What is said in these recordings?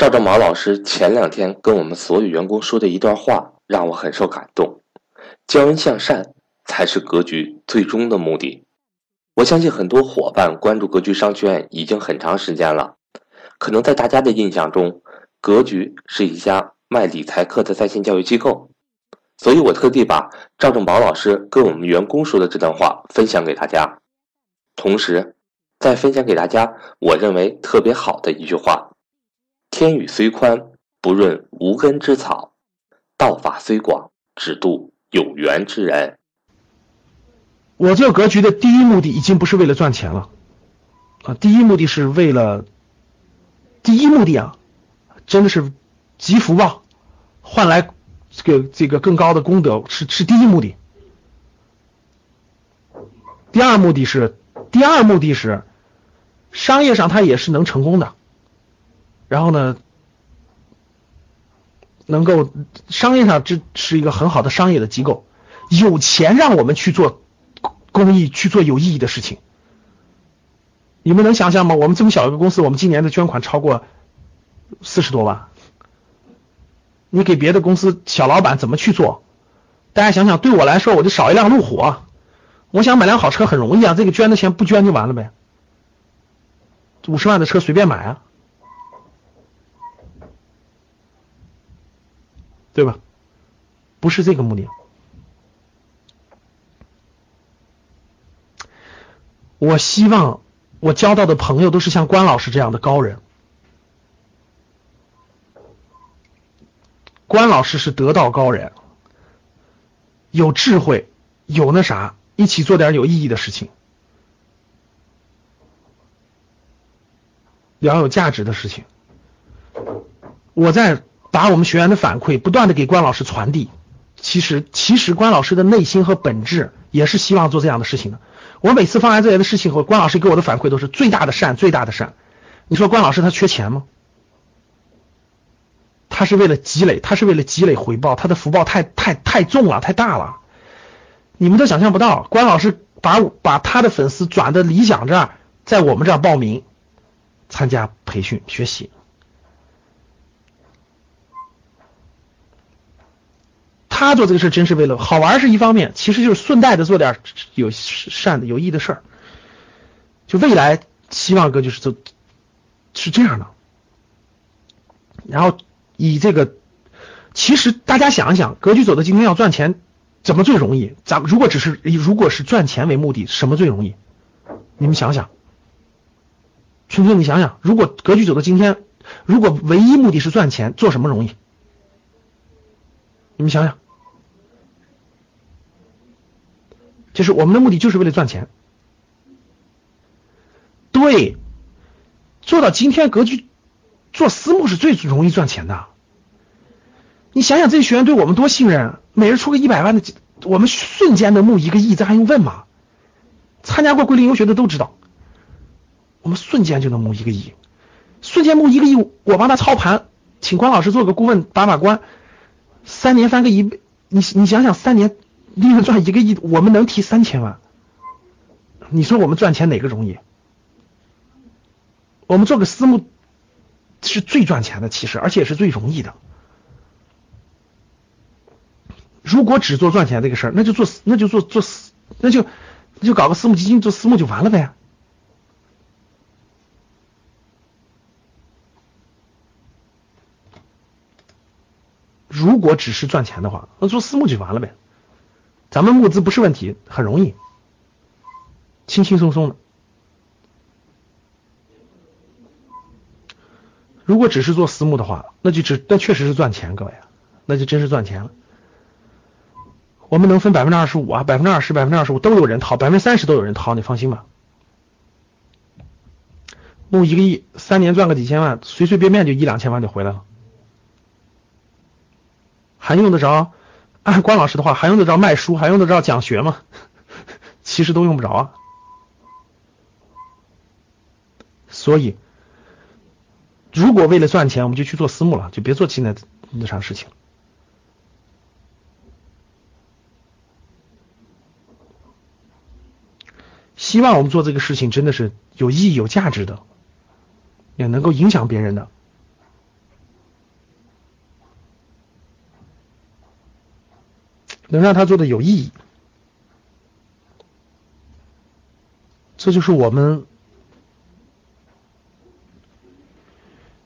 赵正宝老师前两天跟我们所有员工说的一段话，让我很受感动。教人向善才是格局最终的目的。我相信很多伙伴关注格局商学院已经很长时间了，可能在大家的印象中，格局是一家卖理财课的在线教育机构，所以我特地把赵正宝老师跟我们员工说的这段话分享给大家，同时再分享给大家我认为特别好的一句话。天宇虽宽，不润无根之草；道法虽广，只渡有缘之人。我这个格局的第一目的已经不是为了赚钱了啊！第一目的是为了第一目的啊，真的是积福报，换来这个这个更高的功德，是是第一目的。第二目的是第二目的是商业上它也是能成功的。然后呢，能够商业上这是一个很好的商业的机构，有钱让我们去做公益，去做有意义的事情。你们能想象吗？我们这么小一个公司，我们今年的捐款超过四十多万。你给别的公司小老板怎么去做？大家想想，对我来说，我就少一辆路虎，我想买辆好车很容易啊，这个捐的钱不捐就完了呗，五十万的车随便买啊。对吧？不是这个目的。我希望我交到的朋友都是像关老师这样的高人。关老师是得道高人，有智慧，有那啥，一起做点有意义的事情，聊有价值的事情。我在。把我们学员的反馈不断的给关老师传递，其实其实关老师的内心和本质也是希望做这样的事情的。我每次放完这样的事情后，关老师给我的反馈都是最大的善，最大的善。你说关老师他缺钱吗？他是为了积累，他是为了积累回报，他的福报太太太重了，太大了。你们都想象不到，关老师把把他的粉丝转到理想这儿，在我们这儿报名参加培训学习。他做这个事真是为了好玩是一方面，其实就是顺带着做点有善的有益的事儿。就未来希望哥就是走是这样的。然后以这个，其实大家想一想，格局走到今天要赚钱，怎么最容易？咱们如果只是如果是赚钱为目的，什么最容易？你们想想，春春，你想想，如果格局走到今天，如果唯一目的是赚钱，做什么容易？你们想想。就是我们的目的就是为了赚钱，对，做到今天格局做私募是最容易赚钱的。你想想这些学员对我们多信任，每人出个一百万的，我们瞬间能募一个亿，这还用问吗？参加过桂林游学的都知道，我们瞬间就能募一个亿，瞬间募一个亿，我帮他操盘，请关老师做个顾问把把关，三年翻个一倍，你你想想三年。利润赚一个亿，我们能提三千万。你说我们赚钱哪个容易？我们做个私募是最赚钱的，其实而且是最容易的。如果只做赚钱这个事儿，那就做那就做做私，那就那就搞个私募基金做私募就完了呗。如果只是赚钱的话，那做私募就完了呗。咱们募资不是问题，很容易，轻轻松松的。如果只是做私募的话，那就只那确实是赚钱，各位，那就真是赚钱了。我们能分百分之二十五啊，百分之二十、百分之二十五都有人掏，百分之三十都有人掏，你放心吧。募一个亿，三年赚个几千万，随随便便就一两千万就回来了，还用得着？关老师的话，还用得着卖书，还用得着讲学吗？其实都用不着啊。所以，如果为了赚钱，我们就去做私募了，就别做现在那啥事情。希望我们做这个事情真的是有意义、有价值的，也能够影响别人的。能让他做的有意义，这就是我们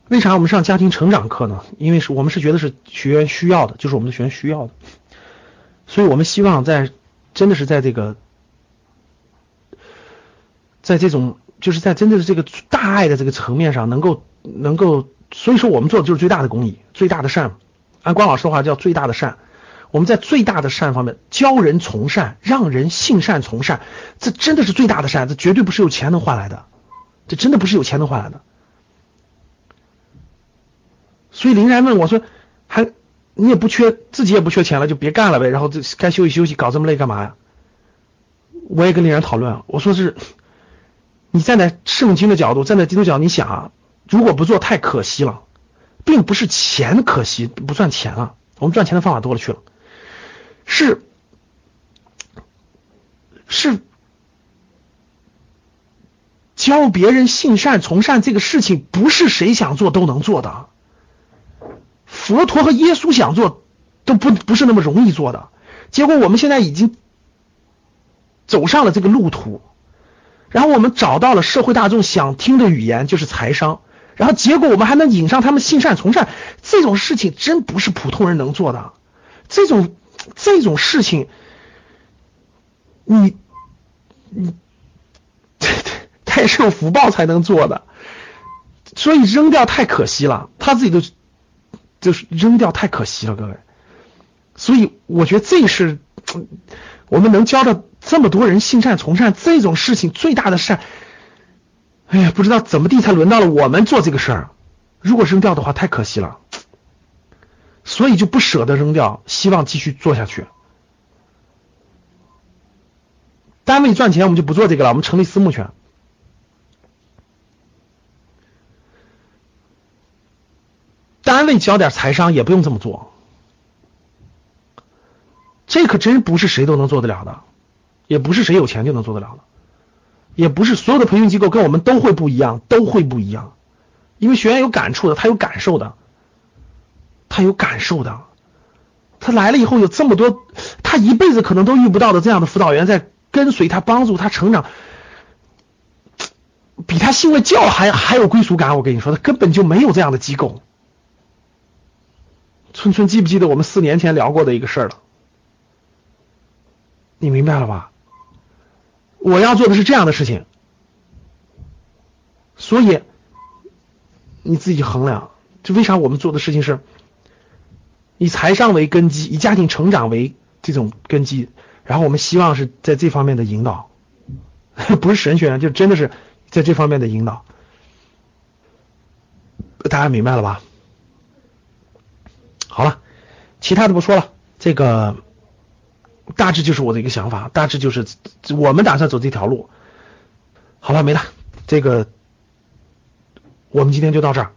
为啥我们上家庭成长课呢？因为是我们是觉得是学员需要的，就是我们的学员需要的，所以我们希望在真的是在这个，在这种就是在真正的这个大爱的这个层面上，能够能够，所以说我们做的就是最大的公益，最大的善。按关老师的话叫最大的善。我们在最大的善方面教人从善，让人信善从善，这真的是最大的善，这绝对不是有钱能换来的，这真的不是有钱能换来的。所以林然问我说：“还你也不缺，自己也不缺钱了，就别干了呗，然后这该休息休息，搞这么累干嘛呀？”我也跟林然讨论，我说是，你站在圣经的角度，站在基督教，你想啊，如果不做太可惜了，并不是钱可惜，不赚钱了，我们赚钱的方法多了去了。是是教别人信善从善这个事情，不是谁想做都能做的。佛陀和耶稣想做都不不是那么容易做的。结果我们现在已经走上了这个路途，然后我们找到了社会大众想听的语言，就是财商。然后结果我们还能引上他们信善从善，这种事情真不是普通人能做的。这种。这种事情，你你，他也是有福报才能做的，所以扔掉太可惜了，他自己都就是扔掉太可惜了，各位。所以我觉得这是我们能教的这么多人性善从善这种事情最大的善。哎呀，不知道怎么地才轮到了我们做这个事儿，如果扔掉的话，太可惜了。所以就不舍得扔掉，希望继续做下去。单位赚钱，我们就不做这个了，我们成立私募权。单位交点财商也不用这么做，这可真不是谁都能做得了的，也不是谁有钱就能做得了的，也不是所有的培训机构跟我们都会不一样，都会不一样，因为学员有感触的，他有感受的。他有感受的，他来了以后有这么多，他一辈子可能都遇不到的这样的辅导员在跟随他，帮助他成长，比他信了教还还有归属感。我跟你说，他根本就没有这样的机构。春春记不记得我们四年前聊过的一个事儿了？你明白了吧？我要做的是这样的事情，所以你自己衡量，就为啥我们做的事情是。以财商为根基，以家庭成长为这种根基，然后我们希望是在这方面的引导，不是神学院，就真的是在这方面的引导，大家明白了吧？好了，其他的不说了，这个大致就是我的一个想法，大致就是我们打算走这条路，好了，没了，这个我们今天就到这儿。